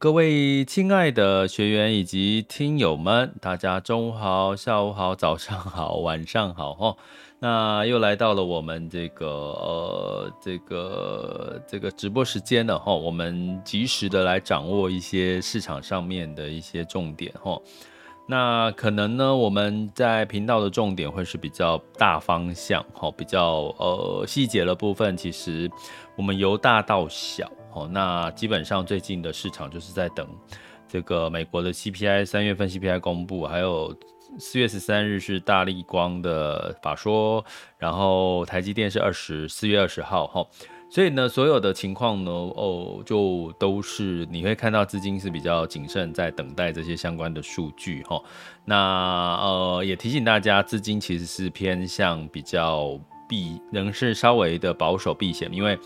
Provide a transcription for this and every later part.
各位亲爱的学员以及听友们，大家中午好、下午好、早上好、晚上好哦。那又来到了我们这个呃这个这个直播时间了哈。我们及时的来掌握一些市场上面的一些重点哈。那可能呢，我们在频道的重点会是比较大方向哈，比较呃细节的部分，其实我们由大到小。哦，那基本上最近的市场就是在等这个美国的 CPI 三月份 CPI 公布，还有四月十三日是大立光的法说，然后台积电是二十四月二十号哈，所以呢，所有的情况呢，哦，就都是你会看到资金是比较谨慎，在等待这些相关的数据哈。那呃，也提醒大家，资金其实是偏向比较避，仍是稍微的保守避险，因为。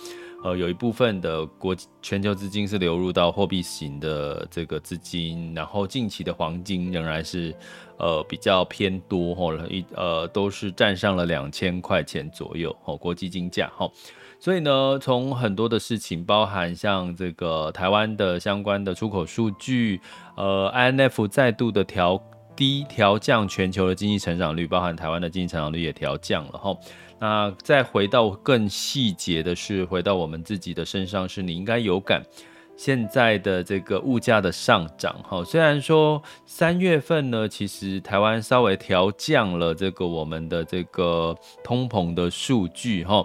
呃，有一部分的国全球资金是流入到货币型的这个资金，然后近期的黄金仍然是呃比较偏多吼，一呃都是站上了两千块钱左右吼，国际金价哈，所以呢，从很多的事情，包含像这个台湾的相关的出口数据，呃，INF 再度的调低调降全球的经济成长率，包含台湾的经济成长率也调降了吼。那再回到更细节的是，回到我们自己的身上，是你应该有感现在的这个物价的上涨哈。虽然说三月份呢，其实台湾稍微调降了这个我们的这个通膨的数据哈。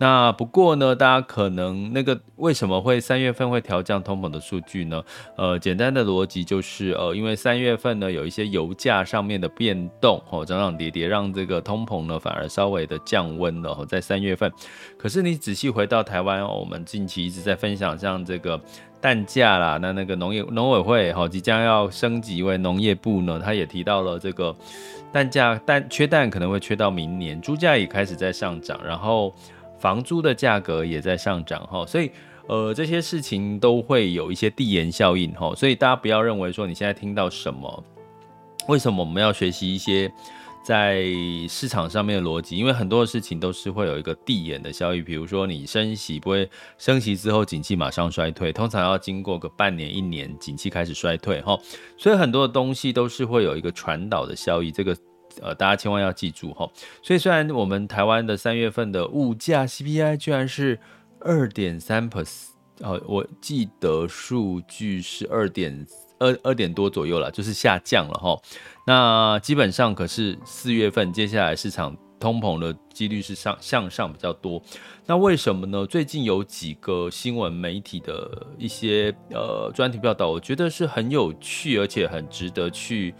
那不过呢，大家可能那个为什么会三月份会调降通膨的数据呢？呃，简单的逻辑就是，呃，因为三月份呢有一些油价上面的变动，哦，涨涨跌跌，让这个通膨呢反而稍微的降温了。在三月份，可是你仔细回到台湾，我们近期一直在分享像这个蛋价啦，那那个农业农委会哈即将要升级为农业部呢，他也提到了这个蛋价蛋缺蛋可能会缺到明年，猪价也开始在上涨，然后。房租的价格也在上涨哈，所以呃这些事情都会有一些递延效应哈，所以大家不要认为说你现在听到什么，为什么我们要学习一些在市场上面的逻辑？因为很多的事情都是会有一个递延的效应，比如说你升息不会升息之后景气马上衰退，通常要经过个半年一年景气开始衰退哈，所以很多的东西都是会有一个传导的效应，这个。呃，大家千万要记住哈。所以虽然我们台湾的三月份的物价 CPI 居然是二点三 percent，呃，我记得数据是二点二二点多左右了，就是下降了哈。那基本上可是四月份接下来市场通膨的几率是上向上比较多。那为什么呢？最近有几个新闻媒体的一些呃专题报道，我觉得是很有趣，而且很值得去。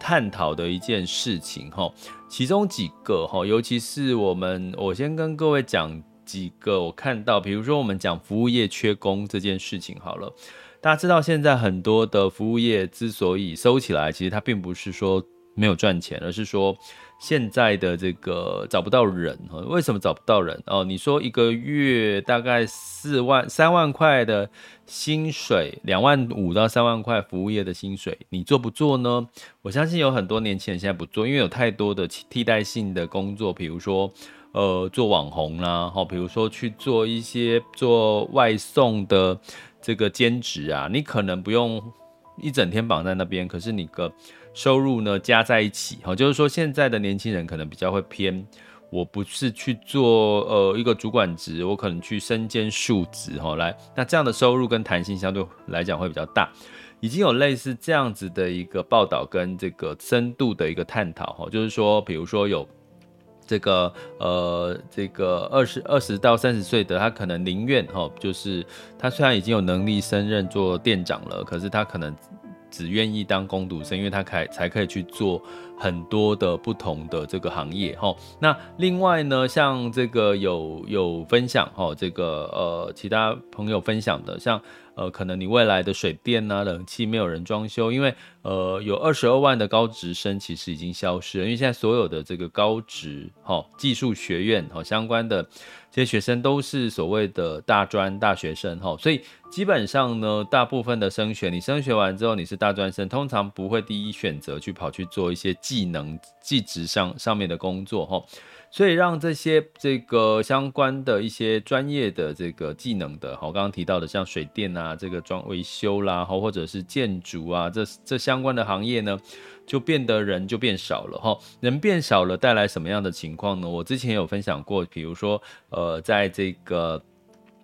探讨的一件事情哈，其中几个哈，尤其是我们，我先跟各位讲几个我看到，比如说我们讲服务业缺工这件事情好了，大家知道现在很多的服务业之所以收起来，其实它并不是说没有赚钱，而是说。现在的这个找不到人哈，为什么找不到人哦？你说一个月大概四万、三万块的薪水，两万五到三万块服务业的薪水，你做不做呢？我相信有很多年轻人现在不做，因为有太多的替代性的工作，比如说呃做网红啦，哈，比如说去做一些做外送的这个兼职啊，你可能不用一整天绑在那边，可是你个。收入呢加在一起，哈，就是说现在的年轻人可能比较会偏，我不是去做呃一个主管职，我可能去身兼数职，哈，来，那这样的收入跟弹性相对来讲会比较大，已经有类似这样子的一个报道跟这个深度的一个探讨，哈，就是说，比如说有这个呃这个二十二十到三十岁的他可能宁愿哈，就是他虽然已经有能力升任做店长了，可是他可能。只愿意当工读生，因为他才才可以去做很多的不同的这个行业哈。那另外呢，像这个有有分享哈，这个呃其他朋友分享的，像呃可能你未来的水电啊、冷气没有人装修，因为呃有二十二万的高职生其实已经消失了，因为现在所有的这个高职哈技术学院哈相关的。这些学生都是所谓的大专大学生哈，所以基本上呢，大部分的升学，你升学完之后你是大专生，通常不会第一选择去跑去做一些技能、技职上上面的工作哈，所以让这些这个相关的一些专业的这个技能的，好刚刚提到的像水电啊，这个装维修啦，或者是建筑啊，这这相关的行业呢。就变得人就变少了哈，人变少了带来什么样的情况呢？我之前有分享过，比如说呃，在这个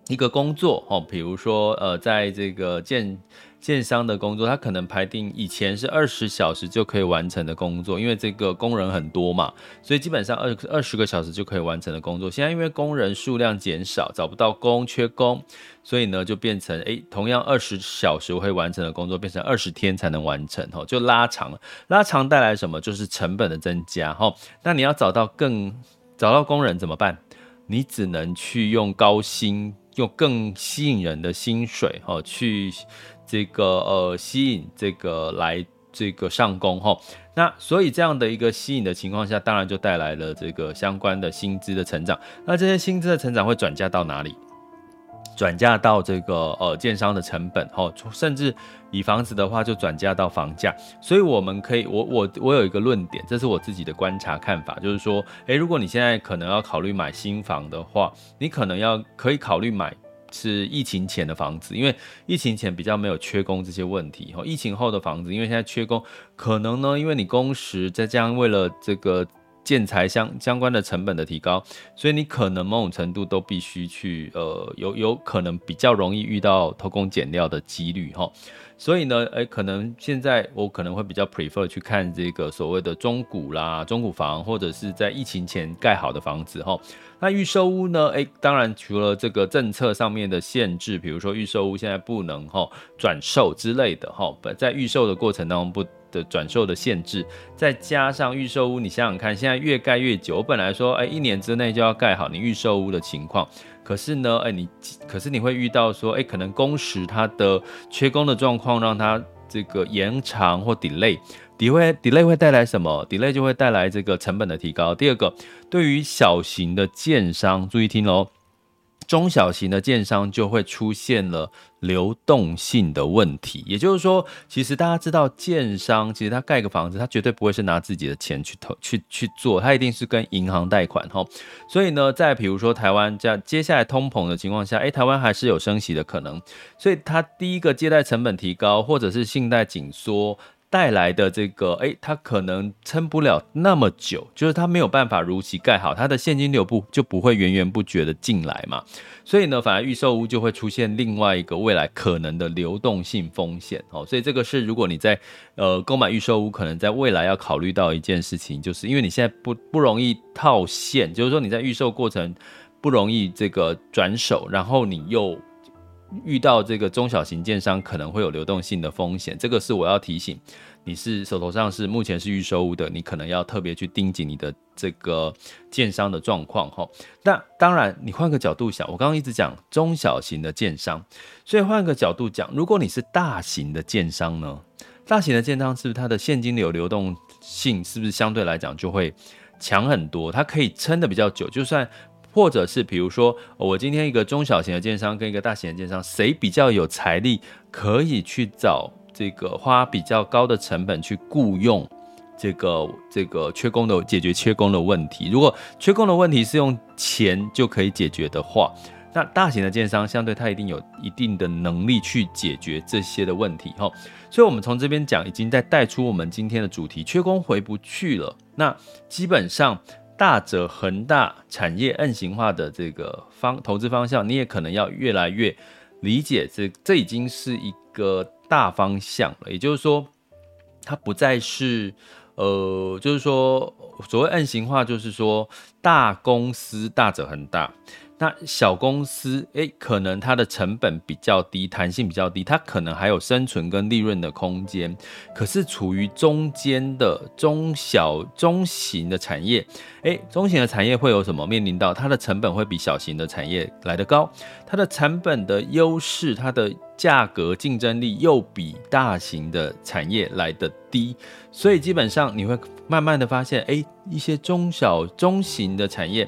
一个工作哦，比如说呃，在这个建。建商的工作，他可能排定以前是二十小时就可以完成的工作，因为这个工人很多嘛，所以基本上二二十个小时就可以完成的工作，现在因为工人数量减少，找不到工，缺工，所以呢就变成诶，同样二十小时会完成的工作，变成二十天才能完成，哦，就拉长了。拉长带来什么？就是成本的增加，吼。那你要找到更找到工人怎么办？你只能去用高薪，用更吸引人的薪水，哦，去。这个呃吸引这个来这个上工哈，那所以这样的一个吸引的情况下，当然就带来了这个相关的薪资的成长。那这些薪资的成长会转嫁到哪里？转嫁到这个呃建商的成本哈，甚至以房子的话就转嫁到房价。所以我们可以，我我我有一个论点，这是我自己的观察看法，就是说，诶，如果你现在可能要考虑买新房的话，你可能要可以考虑买。是疫情前的房子，因为疫情前比较没有缺工这些问题。疫情后的房子，因为现在缺工，可能呢，因为你工时再加上为了这个建材相相关的成本的提高，所以你可能某种程度都必须去呃，有有可能比较容易遇到偷工减料的几率哈。所以呢，诶、可能现在我可能会比较 prefer 去看这个所谓的中古啦、中古房，或者是在疫情前盖好的房子哈。那预售屋呢？诶、当然除了这个政策上面的限制，比如说预售屋现在不能哈转售之类的哈，在预售的过程当中不的转售的限制，再加上预售屋，你想想看，现在越盖越久，我本来说诶、一年之内就要盖好你预售屋的情况。可是呢，诶、你可是你会遇到说，诶、可能工时它的缺工的状况，让它这个延长或 delay，delay delay 会带来什么？delay 就会带来这个成本的提高。第二个，对于小型的建商，注意听喽。中小型的建商就会出现了流动性的问题，也就是说，其实大家知道，建商其实他盖个房子，他绝对不会是拿自己的钱去投去去做，他一定是跟银行贷款哈。所以呢，在比如说台湾这样接下来通膨的情况下，诶，台湾还是有升息的可能，所以他第一个借贷成本提高，或者是信贷紧缩。带来的这个，哎，它可能撑不了那么久，就是它没有办法如期盖好，它的现金流不就不会源源不绝的进来嘛。所以呢，反而预售屋就会出现另外一个未来可能的流动性风险哦。所以这个是如果你在呃购买预售屋，可能在未来要考虑到一件事情，就是因为你现在不不容易套现，就是说你在预售过程不容易这个转手，然后你又。遇到这个中小型建商可能会有流动性的风险，这个是我要提醒你是手头上是目前是预售屋的，你可能要特别去盯紧你的这个建商的状况哈。那当然，你换个角度想，我刚刚一直讲中小型的建商，所以换个角度讲，如果你是大型的建商呢？大型的建商是不是它的现金流流动性是不是相对来讲就会强很多？它可以撑得比较久，就算。或者是比如说，我今天一个中小型的建商跟一个大型的建商，谁比较有财力，可以去找这个花比较高的成本去雇佣这个这个缺工的解决缺工的问题。如果缺工的问题是用钱就可以解决的话，那大型的建商相对它一定有一定的能力去解决这些的问题哈。所以，我们从这边讲，已经在带出我们今天的主题：缺工回不去了。那基本上。大者恒大产业摁型化的这个方投资方向，你也可能要越来越理解这，这已经是一个大方向了。也就是说，它不再是呃，就是说所谓摁型化，就是说大公司大者恒大，那小公司，诶，可能它的成本比较低，弹性比较低，它可能还有生存跟利润的空间。可是处于中间的中小中型的产业，诶，中型的产业会有什么？面临到它的成本会比小型的产业来得高，它的成本的优势，它的价格竞争力又比大型的产业来得低，所以基本上你会慢慢的发现，诶，一些中小中型的产业。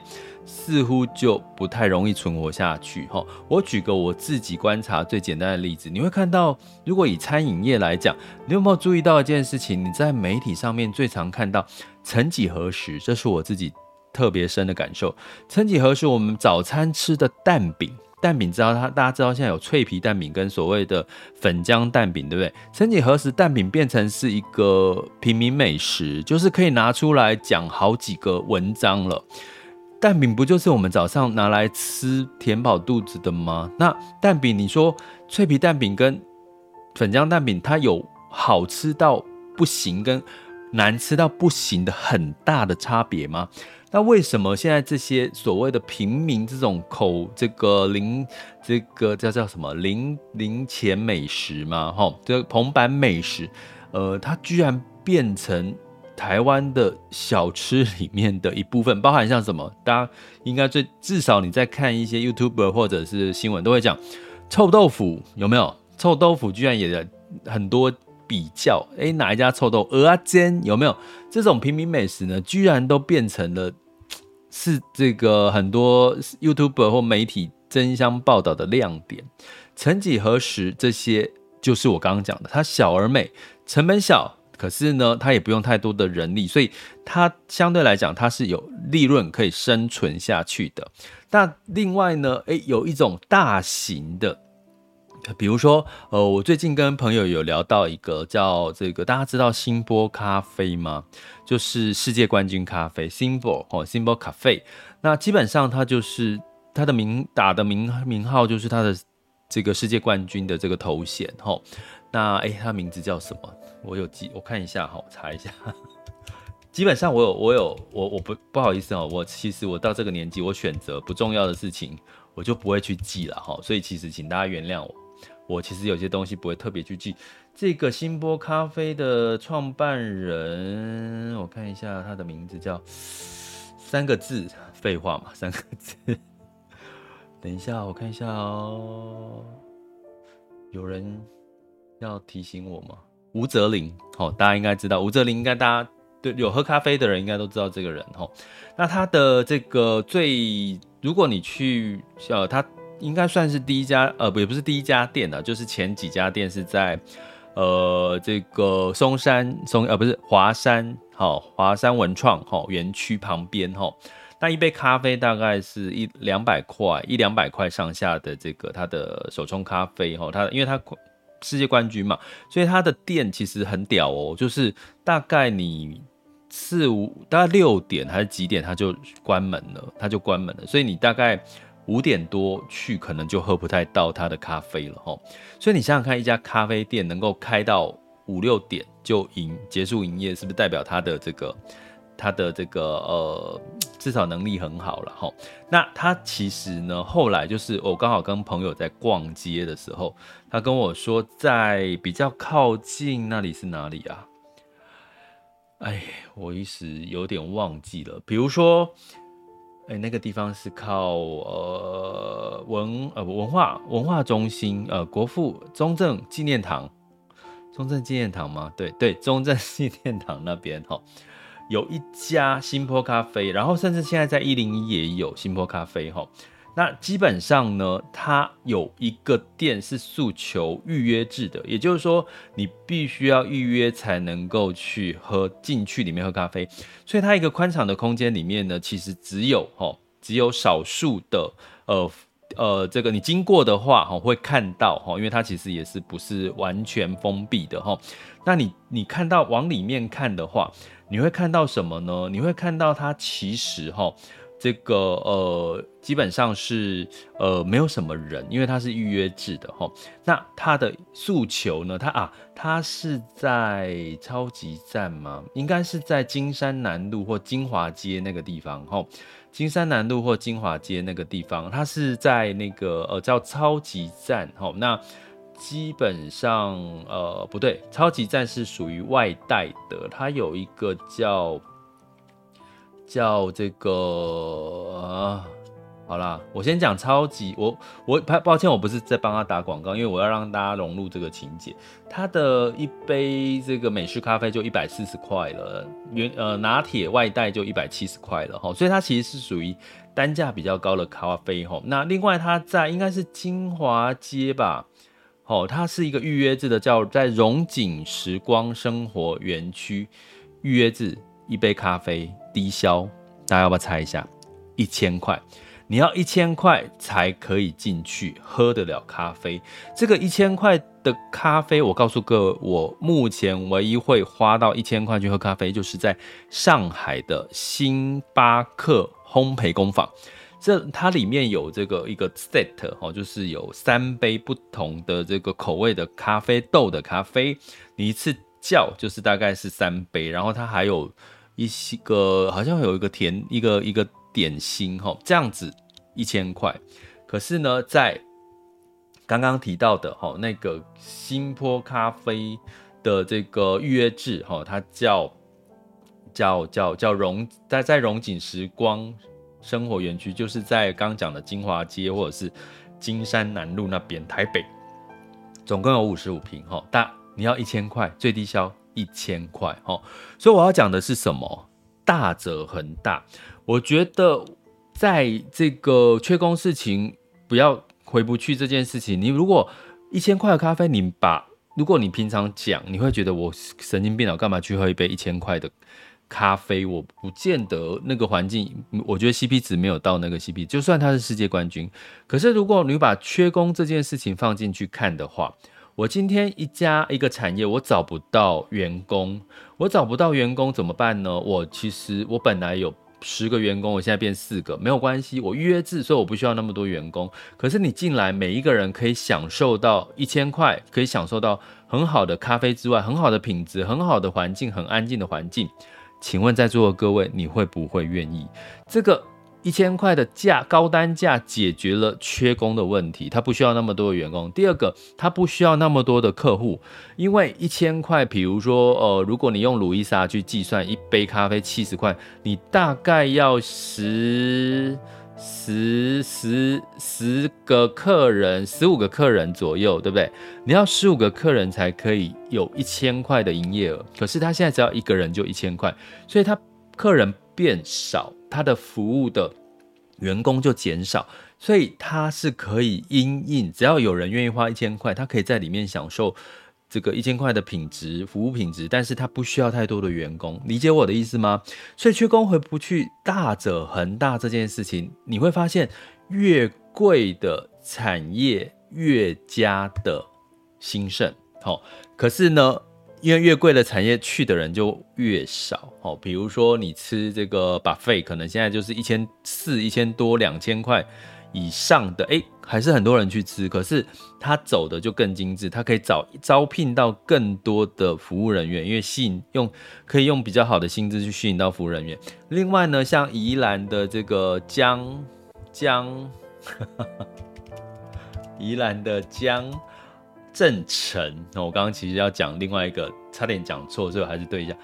似乎就不太容易存活下去哈。我举个我自己观察最简单的例子，你会看到，如果以餐饮业来讲，你有没有注意到一件事情？你在媒体上面最常看到“曾几何时”，这是我自己特别深的感受。曾几何时，我们早餐吃的蛋饼，蛋饼知道它，大家知道现在有脆皮蛋饼跟所谓的粉浆蛋饼，对不对？曾几何时，蛋饼变成是一个平民美食，就是可以拿出来讲好几个文章了。蛋饼不就是我们早上拿来吃填饱肚子的吗？那蛋饼，你说脆皮蛋饼跟粉浆蛋饼，它有好吃到不行跟难吃到不行的很大的差别吗？那为什么现在这些所谓的平民这种口这个零这个叫叫什么零零钱美食嘛？哈，这个铜板美食，呃，它居然变成。台湾的小吃里面的一部分，包含像什么？大家应该最至少你在看一些 YouTuber 或者是新闻，都会讲臭豆腐有没有？臭豆腐居然也很多比较，诶，哪一家臭豆腐？蚵仔煎有没有？这种平民美食呢，居然都变成了是这个很多 YouTuber 或媒体争相报道的亮点。曾几何时，这些就是我刚刚讲的，它小而美，成本小。可是呢，它也不用太多的人力，所以它相对来讲，它是有利润可以生存下去的。那另外呢，诶，有一种大型的，比如说，呃，我最近跟朋友有聊到一个叫这个，大家知道星波咖啡吗？就是世界冠军咖啡，星波哦，星波咖啡。那基本上它就是它的名打的名名号，就是它的这个世界冠军的这个头衔哈。那诶，它名字叫什么？我有记，我看一下哈，我查一下。基本上我有，我有，我我不不好意思哦，我其实我到这个年纪，我选择不重要的事情，我就不会去记了哈。所以其实请大家原谅我，我其实有些东西不会特别去记。这个星波咖啡的创办人，我看一下他的名字叫三个字，废话嘛，三个字。等一下，我看一下哦，有人要提醒我吗？吴泽林，哦，大家应该知道吴泽林，应该大家对有喝咖啡的人应该都知道这个人，吼。那他的这个最，如果你去，呃，他应该算是第一家，呃，不也不是第一家店的，就是前几家店是在，呃，这个松山松，呃，不是华山，好，华山文创，哈，园区旁边，哈。那一杯咖啡大概是一两百块，一两百块上下的这个他的手冲咖啡，哈，他因为他。世界冠军嘛，所以他的店其实很屌哦，就是大概你四五大概六点还是几点他就关门了，他就关门了，所以你大概五点多去可能就喝不太到他的咖啡了哈。所以你想想看，一家咖啡店能够开到五六点就营结束营业，是不是代表他的这个？他的这个呃，至少能力很好了哈。那他其实呢，后来就是我刚好跟朋友在逛街的时候，他跟我说，在比较靠近那里是哪里啊？哎，我一时有点忘记了。比如说，哎，那个地方是靠呃文呃文化文化中心呃国父中正纪念堂，中正纪念堂吗？对对，中正纪念堂那边哈。有一家新坡咖啡，然后甚至现在在一零一也有新坡咖啡哈。那基本上呢，它有一个店是诉求预约制的，也就是说你必须要预约才能够去喝进去里面喝咖啡。所以它一个宽敞的空间里面呢，其实只有哈，只有少数的呃呃这个你经过的话哈会看到哈，因为它其实也是不是完全封闭的哈。那你你看到往里面看的话。你会看到什么呢？你会看到它其实哈，这个呃，基本上是呃没有什么人，因为它是预约制的哈。那它的诉求呢？它啊，它是在超级站吗？应该是在金山南路或金华街那个地方哈。金山南路或金华街那个地方，它是在那个呃叫超级站哈。那基本上呃不对，超级站是属于外带的，它有一个叫。叫这个啊，好啦，我先讲超级，我我抱歉，我不是在帮他打广告，因为我要让大家融入这个情节。他的一杯这个美式咖啡就一百四十块了，原呃拿铁外带就一百七十块了哈，所以它其实是属于单价比较高的咖啡哈。那另外它在应该是金华街吧，哦，它是一个预约制的，叫在荣景时光生活园区预约制。一杯咖啡低消，大家要不要猜一下？一千块，你要一千块才可以进去喝得了咖啡。这个一千块的咖啡，我告诉各位，我目前唯一会花到一千块去喝咖啡，就是在上海的星巴克烘焙工坊。这它里面有这个一个 set 哦，就是有三杯不同的这个口味的咖啡豆的咖啡，你一次叫就是大概是三杯，然后它还有。一些个好像有一个甜一个一个点心哈，这样子一千块。可是呢，在刚刚提到的哈那个新坡咖啡的这个预约制哈，它叫叫叫叫荣在在荣景时光生活园区，就是在刚讲的金华街或者是金山南路那边，台北，总共有五十五坪哈，但你要一千块最低消。一千块哦，所以我要讲的是什么？大者恒大。我觉得在这个缺工事情不要回不去这件事情，你如果一千块的咖啡，你把如果你平常讲，你会觉得我神经病了，干嘛去喝一杯一千块的咖啡？我不见得那个环境，我觉得 CP 值没有到那个 CP，就算他是世界冠军，可是如果你把缺工这件事情放进去看的话。我今天一家一个产业，我找不到员工，我找不到员工怎么办呢？我其实我本来有十个员工，我现在变四个，没有关系，我预约制，所以我不需要那么多员工。可是你进来，每一个人可以享受到一千块，可以享受到很好的咖啡之外，很好的品质，很好的环境，很安静的环境。请问在座的各位，你会不会愿意这个？一千块的价，高单价解决了缺工的问题，他不需要那么多的员工。第二个，他不需要那么多的客户，因为一千块，比如说，呃，如果你用路易莎去计算，一杯咖啡七十块，你大概要十十十十个客人，十五个客人左右，对不对？你要十五个客人才可以有一千块的营业额，可是他现在只要一个人就一千块，所以他客人变少。他的服务的员工就减少，所以他是可以因应，只要有人愿意花一千块，他可以在里面享受这个一千块的品质服务品质，但是它不需要太多的员工，理解我的意思吗？所以缺工回不去，大者恒大这件事情，你会发现越贵的产业越加的兴盛，好，可是呢，因为越贵的产业去的人就越少，哦，比如说你吃这个 buffet，可能现在就是一千四、一千多、两千块以上的，诶，还是很多人去吃。可是他走的就更精致，他可以找招聘到更多的服务人员，因为吸引用可以用比较好的薪资去吸引到服务人员。另外呢，像宜兰的这个江江，宜兰的江。正成，那我刚刚其实要讲另外一个，差点讲错，所以我还是对一下。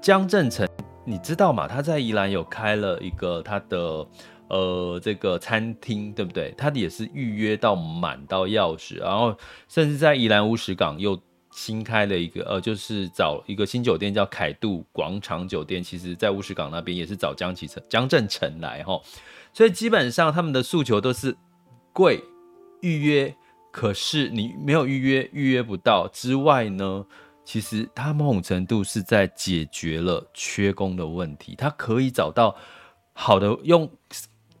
江正成，你知道吗？他在宜兰有开了一个他的呃这个餐厅，对不对？他也是预约到满到钥匙，然后甚至在宜兰乌石港又新开了一个呃，就是找一个新酒店叫凯度广场酒店，其实在乌石港那边也是找江启臣、江正成来哈，所以基本上他们的诉求都是贵预约。可是你没有预约，预约不到之外呢，其实他某种程度是在解决了缺工的问题。他可以找到好的，用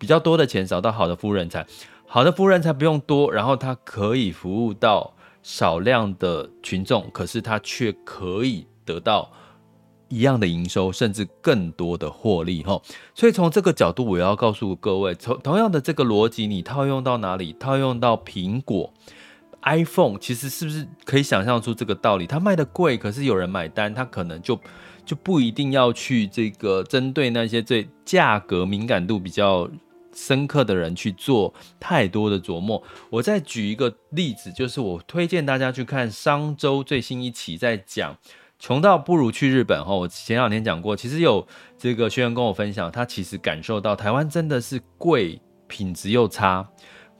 比较多的钱找到好的服务人才，好的服务人才不用多，然后他可以服务到少量的群众，可是他却可以得到一样的营收，甚至更多的获利哈。所以从这个角度，我要告诉各位，从同样的这个逻辑，你套用到哪里？套用到苹果 iPhone，其实是不是可以想象出这个道理？它卖的贵，可是有人买单，它可能就就不一定要去这个针对那些最价格敏感度比较深刻的人去做太多的琢磨。我再举一个例子，就是我推荐大家去看商周最新一期，在讲。穷到不如去日本哈！我前两天讲过，其实有这个学员跟我分享，他其实感受到台湾真的是贵，品质又差，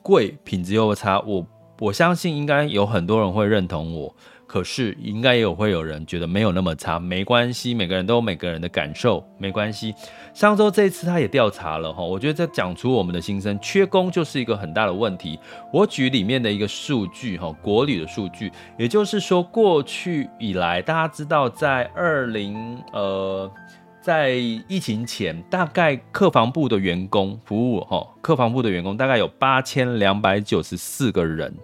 贵品质又差。我我相信应该有很多人会认同我。可是应该也有会有人觉得没有那么差，没关系，每个人都有每个人的感受，没关系。上周这一次他也调查了哈，我觉得这讲出我们的心声，缺工就是一个很大的问题。我举里面的一个数据哈，国旅的数据，也就是说过去以来，大家知道在二零呃，在疫情前，大概客房部的员工服务哈，客房部的员工大概有八千两百九十四个人。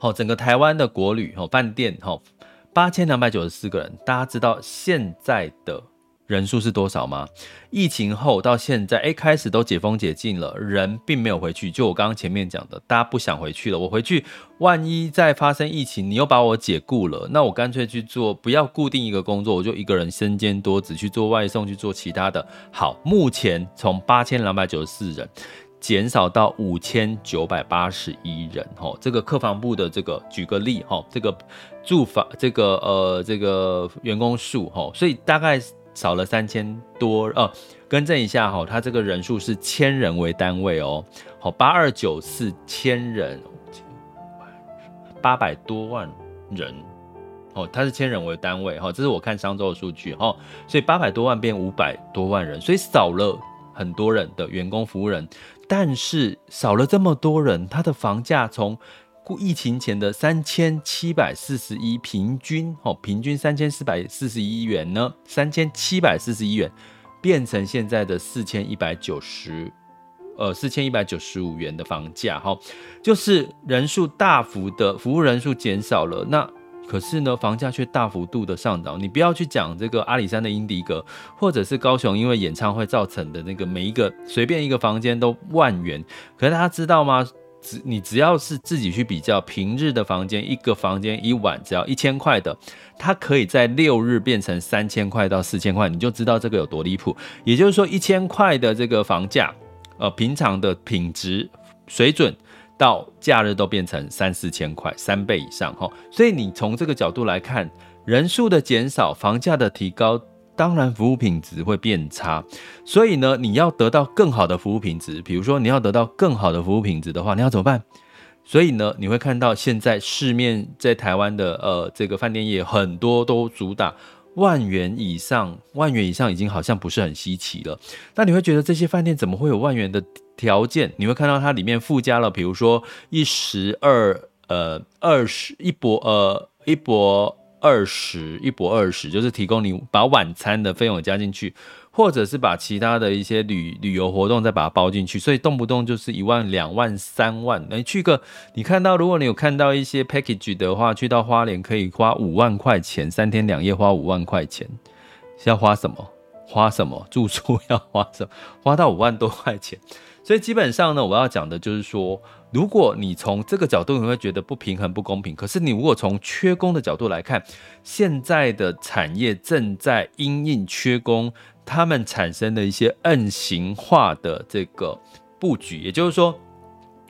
好，整个台湾的国旅哈饭店哈八千两百九十四个人，大家知道现在的人数是多少吗？疫情后到现在，哎，开始都解封解禁了，人并没有回去。就我刚刚前面讲的，大家不想回去了。我回去，万一再发生疫情，你又把我解雇了，那我干脆去做，不要固定一个工作，我就一个人身兼多职去做外送，去做其他的。好，目前从八千两百九十四人。减少到五千九百八十一人，哈，这个客房部的这个举个例，哈，这个住房这个呃这个员工数，哈，所以大概少了三千多，呃，更正一下，哈，它这个人数是千人为单位哦，好，八二九四千人，八百多万人，哦，它是千人为单位，哈，这是我看上周的数据，哈，所以八百多万变五百多万人，所以少了很多人的员工服务人。但是少了这么多人，他的房价从疫情前的三千七百四十一平均哦，平均三千四百四十一元呢，三千七百四十一元变成现在的四千一百九十，呃，四千一百九十五元的房价哈，就是人数大幅的服务人数减少了，那。可是呢，房价却大幅度的上涨。你不要去讲这个阿里山的英迪格，或者是高雄因为演唱会造成的那个每一个随便一个房间都万元。可是大家知道吗？只你只要是自己去比较，平日的房间一个房间一晚只要一千块的，它可以在六日变成三千块到四千块，你就知道这个有多离谱。也就是说，一千块的这个房价，呃，平常的品质水准。到假日都变成三四千块，三倍以上哈。所以你从这个角度来看，人数的减少，房价的提高，当然服务品质会变差。所以呢，你要得到更好的服务品质，比如说你要得到更好的服务品质的话，你要怎么办？所以呢，你会看到现在市面在台湾的呃这个饭店业很多都主打万元以上，万元以上已经好像不是很稀奇了。那你会觉得这些饭店怎么会有万元的？条件你会看到它里面附加了，比如说一十二呃二十一博呃一博二十一博二十，就是提供你把晚餐的费用加进去，或者是把其他的一些旅旅游活动再把它包进去，所以动不动就是一万两万三万。你去个你看到，如果你有看到一些 package 的话，去到花莲可以花五万块钱三天两夜，花五万块钱是要花什么？花什么？住宿要花什么？花到五万多块钱。所以基本上呢，我要讲的就是说，如果你从这个角度，你会觉得不平衡、不公平。可是你如果从缺工的角度来看，现在的产业正在因应缺工，他们产生的一些 M 型化的这个布局，也就是说，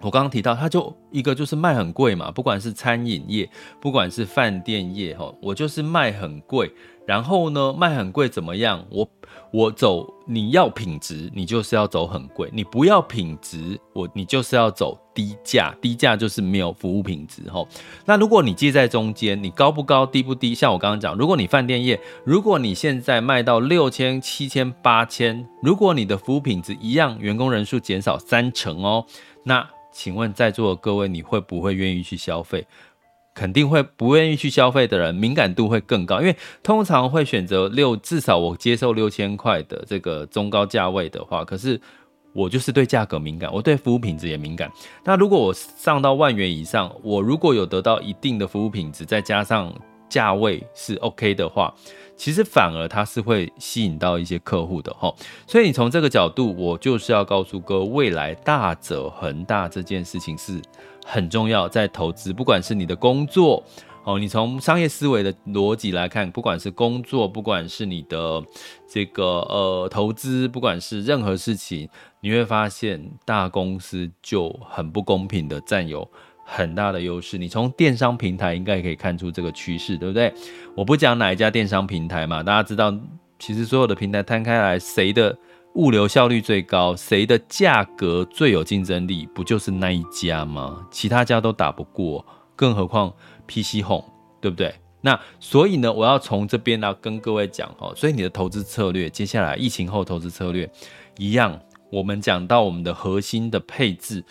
我刚刚提到，它就一个就是卖很贵嘛，不管是餐饮业，不管是饭店业，哈，我就是卖很贵。然后呢，卖很贵怎么样？我我走，你要品质，你就是要走很贵；你不要品质，我你就是要走低价。低价就是没有服务品质吼。那如果你介在中间，你高不高，低不低？像我刚刚讲，如果你饭店业，如果你现在卖到六千、七千、八千，如果你的服务品质一样，员工人数减少三成哦，那请问在座的各位，你会不会愿意去消费？肯定会不愿意去消费的人，敏感度会更高，因为通常会选择六，至少我接受六千块的这个中高价位的话，可是我就是对价格敏感，我对服务品质也敏感。那如果我上到万元以上，我如果有得到一定的服务品质，再加上价位是 OK 的话，其实反而它是会吸引到一些客户的哈。所以你从这个角度，我就是要告诉各位，未来大者恒大这件事情是很重要，在投资，不管是你的工作。哦，你从商业思维的逻辑来看，不管是工作，不管是你的这个呃投资，不管是任何事情，你会发现大公司就很不公平的占有很大的优势。你从电商平台应该也可以看出这个趋势，对不对？我不讲哪一家电商平台嘛，大家知道，其实所有的平台摊开来，谁的物流效率最高，谁的价格最有竞争力，不就是那一家吗？其他家都打不过，更何况。PC Home，对不对？那所以呢，我要从这边来跟各位讲哦。所以你的投资策略，接下来疫情后投资策略一样，我们讲到我们的核心的配置。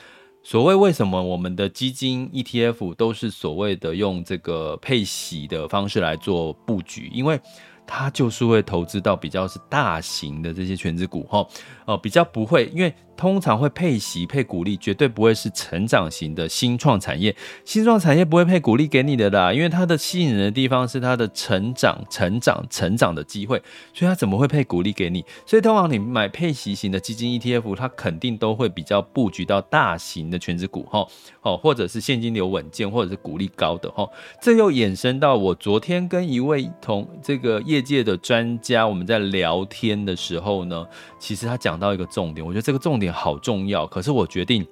所谓为什么我们的基金 ETF 都是所谓的用这个配息的方式来做布局，因为他就是会投资到比较是大型的这些全职股哈，哦，比较不会，因为。通常会配息配股利，绝对不会是成长型的新创产业。新创产业不会配股利给你的啦，因为它的吸引人的地方是它的成长、成长、成长的机会，所以它怎么会配股利给你？所以通常你买配息型的基金 ETF，它肯定都会比较布局到大型的全值股哈，哦，或者是现金流稳健，或者是股利高的哈。这又衍生到我昨天跟一位同这个业界的专家，我们在聊天的时候呢，其实他讲到一个重点，我觉得这个重点。好重要，可是我决定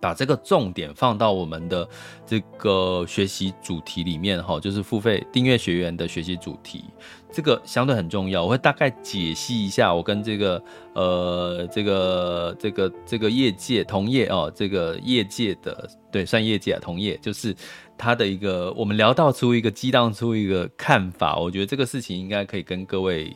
把这个重点放到我们的这个学习主题里面哈，就是付费订阅学员的学习主题，这个相对很重要。我会大概解析一下，我跟这个呃这个这个这个业界同业哦，这个业界的对算业界啊同业，就是他的一个我们聊到出一个激荡出一个看法，我觉得这个事情应该可以跟各位。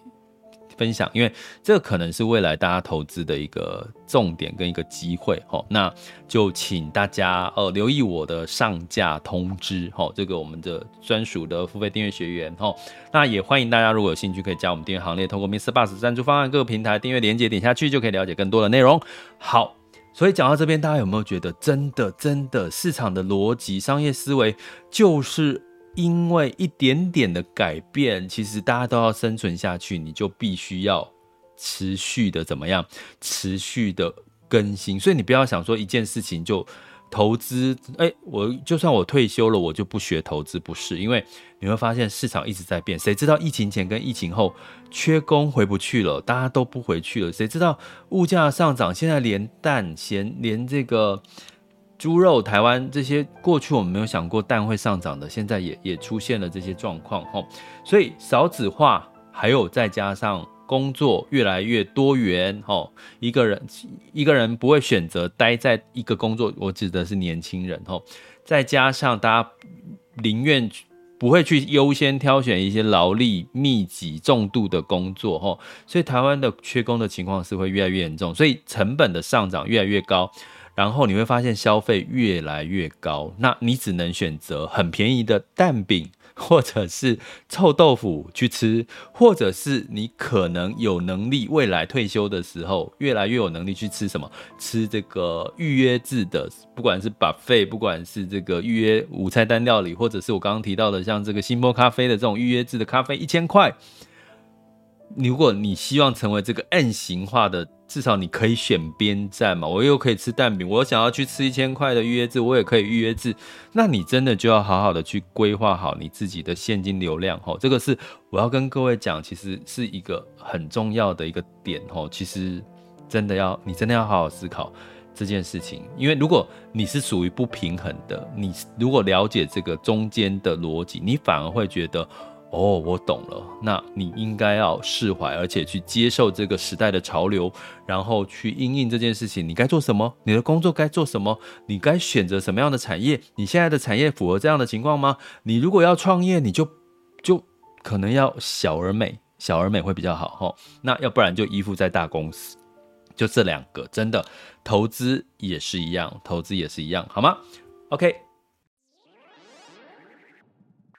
分享，因为这可能是未来大家投资的一个重点跟一个机会哦，那就请大家呃留意我的上架通知哦，这个我们的专属的付费订阅学员哦，那也欢迎大家如果有兴趣可以加我们订阅行列，通过 MixerBox 赞助方案各个平台订阅链接点下去就可以了解更多的内容。好，所以讲到这边，大家有没有觉得真的真的市场的逻辑、商业思维就是？因为一点点的改变，其实大家都要生存下去，你就必须要持续的怎么样？持续的更新。所以你不要想说一件事情就投资，哎，我就算我退休了，我就不学投资，不是？因为你会发现市场一直在变。谁知道疫情前跟疫情后缺工回不去了，大家都不回去了。谁知道物价上涨，现在连蛋、咸连这个。猪肉，台湾这些过去我们没有想过蛋会上涨的，现在也也出现了这些状况吼，所以少子化，还有再加上工作越来越多元吼，一个人一个人不会选择待在一个工作，我指的是年轻人吼，再加上大家宁愿不会去优先挑选一些劳力密集重度的工作吼，所以台湾的缺工的情况是会越来越严重，所以成本的上涨越来越高。然后你会发现消费越来越高，那你只能选择很便宜的蛋饼，或者是臭豆腐去吃，或者是你可能有能力未来退休的时候，越来越有能力去吃什么？吃这个预约制的，不管是 buffet，不管是这个预约午菜单料理，或者是我刚刚提到的像这个星波咖啡的这种预约制的咖啡，一千块。如果你希望成为这个 M 型化的，至少你可以选边站嘛。我又可以吃蛋饼，我想要去吃一千块的预约制，我也可以预约制。那你真的就要好好的去规划好你自己的现金流量吼。这个是我要跟各位讲，其实是一个很重要的一个点吼。其实真的要你真的要好好思考这件事情，因为如果你是属于不平衡的，你如果了解这个中间的逻辑，你反而会觉得。哦，我懂了。那你应该要释怀，而且去接受这个时代的潮流，然后去应应这件事情。你该做什么？你的工作该做什么？你该选择什么样的产业？你现在的产业符合这样的情况吗？你如果要创业，你就就可能要小而美，小而美会比较好哈。那要不然就依附在大公司，就这两个，真的投资也是一样，投资也是一样，好吗？OK。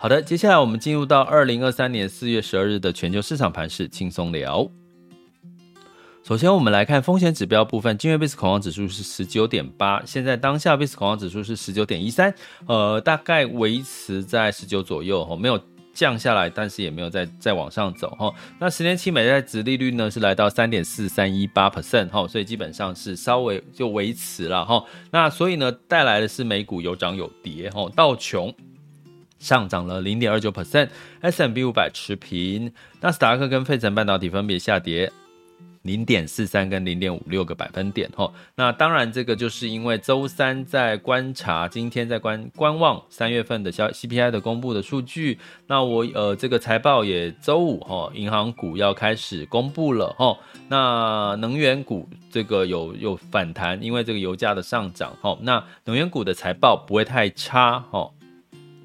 好的，接下来我们进入到二零二三年四月十二日的全球市场盘势轻松聊。首先，我们来看风险指标部分，今日 VIX 恐慌指数是十九点八，现在当下 VIX 恐慌指数是十九点一三，呃，大概维持在十九左右哈，没有降下来，但是也没有再再往上走哈。那十年期美债殖利率呢是来到三点四三一八 percent 哈，所以基本上是稍微就维持了哈。那所以呢，带来的是美股有涨有跌哈，道琼。上涨了零点二九 percent，S&P 五百持平，纳斯达克跟费城半导体分别下跌零点四三跟零点五六个百分点。吼，那当然这个就是因为周三在观察，今天在观观望三月份的消 CPI 的公布的数据。那我呃这个财报也周五哈，银行股要开始公布了哈。那能源股这个有有反弹，因为这个油价的上涨。吼，那能源股的财报不会太差。吼。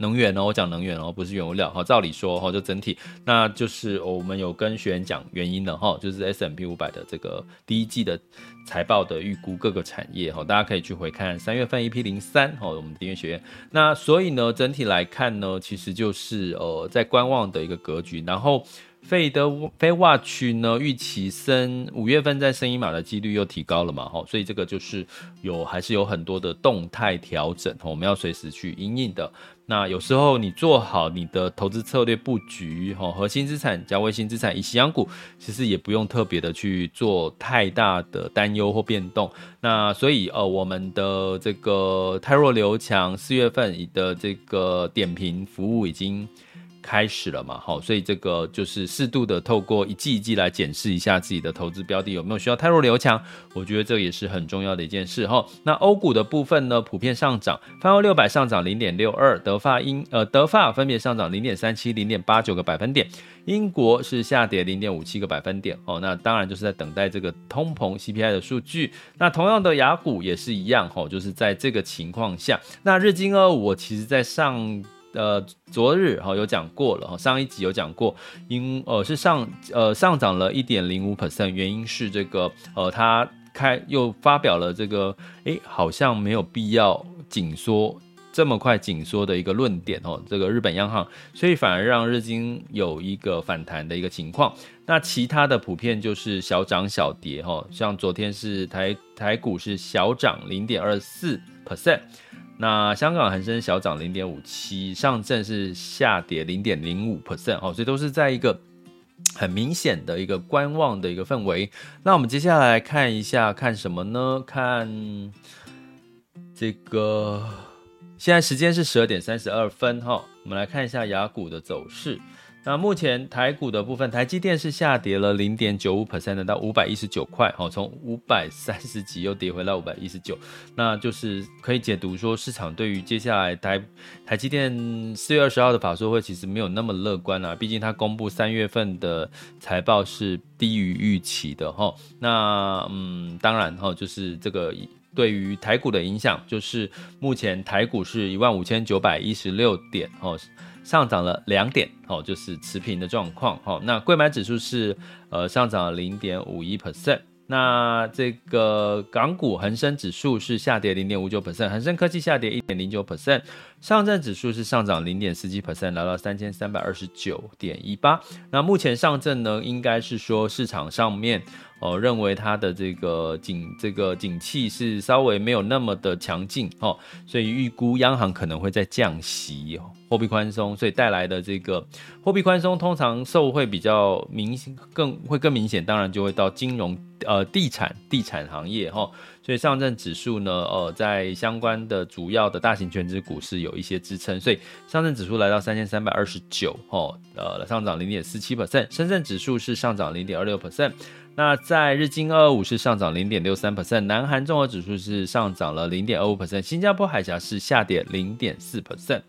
能源哦，我讲能源哦，不是原物料哈。照理说哈，就整体，那就是我们有跟学员讲原因的哈，就是 S M P 五百的这个第一季的财报的预估各个产业哈，大家可以去回看三月份 EP 零三哈，我们订阅学院。那所以呢，整体来看呢，其实就是呃在观望的一个格局，然后。费德非 Watch 呢，预期升五月份再升一码的几率又提高了嘛，吼，所以这个就是有还是有很多的动态调整，我们要随时去因应的。那有时候你做好你的投资策略布局，吼，核心资产加卫星资产以息阳股，其实也不用特别的去做太大的担忧或变动。那所以呃，我们的这个泰若刘强，四月份的这个点评服务已经。开始了嘛，好，所以这个就是适度的透过一季一季来检视一下自己的投资标的有没有需要汰弱留强，我觉得这也是很重要的一件事哈。那欧股的部分呢，普遍上涨，泛欧六百上涨零点六二，德法英呃德法分别上涨零点三七、零点八九个百分点，英国是下跌零点五七个百分点哦。那当然就是在等待这个通膨 CPI 的数据。那同样的雅股也是一样哈，就是在这个情况下，那日经二五我其实在上。呃，昨日哈有讲过了哈，上一集有讲过，因呃是上呃上涨了一点零五 percent，原因是这个呃他开又发表了这个诶好像没有必要紧缩这么快紧缩的一个论点哦，这个日本央行，所以反而让日经有一个反弹的一个情况，那其他的普遍就是小涨小跌哈，像昨天是台台股是小涨零点二四 percent。那香港恒生小涨零点五七，上证是下跌零点零五 percent 哦，所以都是在一个很明显的一个观望的一个氛围。那我们接下来看一下，看什么呢？看这个，现在时间是十二点三十二分哈，我们来看一下雅股的走势。那目前台股的部分，台积电是下跌了零点九五 percent 到五百一十九块，好，从五百三十几又跌回来五百一十九，那就是可以解读说市场对于接下来台台积电四月二十号的法说会其实没有那么乐观啊，毕竟它公布三月份的财报是低于预期的哈，那嗯，当然哈，就是这个对于台股的影响，就是目前台股是一万五千九百一十六点哦。上涨了两点，哦，就是持平的状况，哦。那柜买指数是呃上涨了零点五一 percent，那这个港股恒生指数是下跌零点五九 percent，恒生科技下跌一点零九 percent，上证指数是上涨零点四七 percent，来到三千三百二十九点一八。那目前上证呢，应该是说市场上面。哦，认为它的这个景这个景气是稍微没有那么的强劲哦，所以预估央行可能会在降息，货币宽松，所以带来的这个货币宽松通常受惠比较明显，更会更明显，当然就会到金融呃地产地产行业哈。所以上证指数呢，呃，在相关的主要的大型权值股是有一些支撑，所以上证指数来到三千三百二十九，哦，呃，上涨零点四七 percent，深圳指数是上涨零点二六 percent。那在日经二二五是上涨零点六三 percent，南韩综合指数是上涨了零点二五 percent，新加坡海峡是下跌零点四 percent。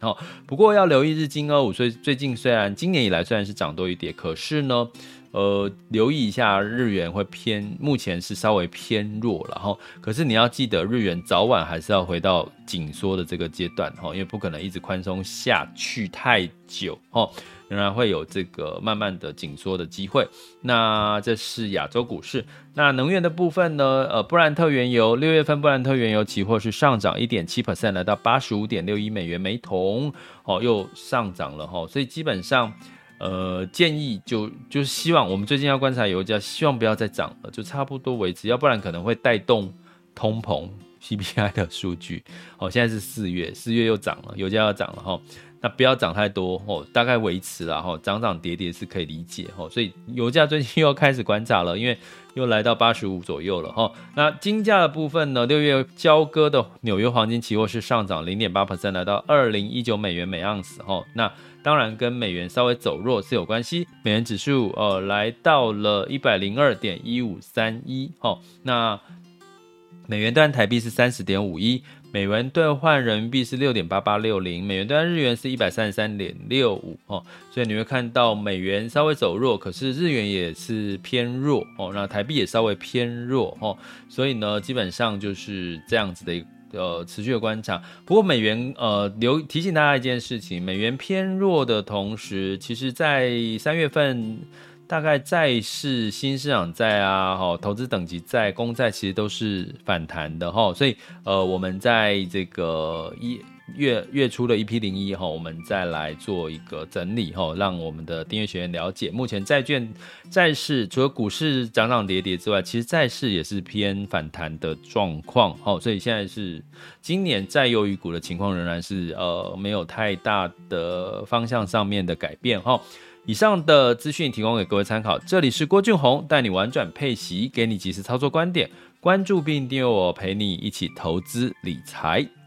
不过要留意日经二五，所以最近虽然今年以来虽然是涨多于跌，可是呢，呃，留意一下日元会偏，目前是稍微偏弱，然后可是你要记得，日元早晚还是要回到紧缩的这个阶段哈，因为不可能一直宽松下去太久哈，仍然会有这个慢慢的紧缩的机会。那这是亚洲股市，那能源的部分呢？呃，布兰特原油六月份布兰特原油期货是上涨一点七 percent，来到八十五点六一美元每桶，哦，又上涨了哈，所以基本上。呃，建议就就是希望我们最近要观察油价，希望不要再涨了，就差不多维持，要不然可能会带动通膨 CPI 的数据。好，现在是四月，四月又涨了，油价要涨了哈，那不要涨太多哦，大概维持了哈，涨涨跌跌是可以理解哈，所以油价最近又要开始观察了，因为又来到八十五左右了哈。那金价的部分呢，六月交割的纽约黄金期货是上涨零点八 percent，来到二零一九美元每盎司哈，那。当然跟美元稍微走弱是有关系，美元指数呃来到了一百零二点一五三一，哦，那美元兑台币是三十点五一，美元兑换人民币是六点八八六零，美元兑日元是一百三十三点六五，哦，所以你会看到美元稍微走弱，可是日元也是偏弱，哦，那台币也稍微偏弱，哦，所以呢，基本上就是这样子的一个。呃，持续的观察。不过美元呃，留提醒大家一件事情，美元偏弱的同时，其实在三月份，大概债市、新市场债啊，哈，投资等级债、公债其实都是反弹的哈。所以呃，我们在这个一。月月初的一批零一哈，我们再来做一个整理哈，让我们的订阅学员了解，目前债券债市除了股市涨涨跌跌之外，其实债市也是偏反弹的状况哈，所以现在是今年债优于股的情况仍然是呃没有太大的方向上面的改变哈。以上的资讯提供给各位参考，这里是郭俊宏带你玩转配息，给你及时操作观点，关注并订阅我，陪你一起投资理财。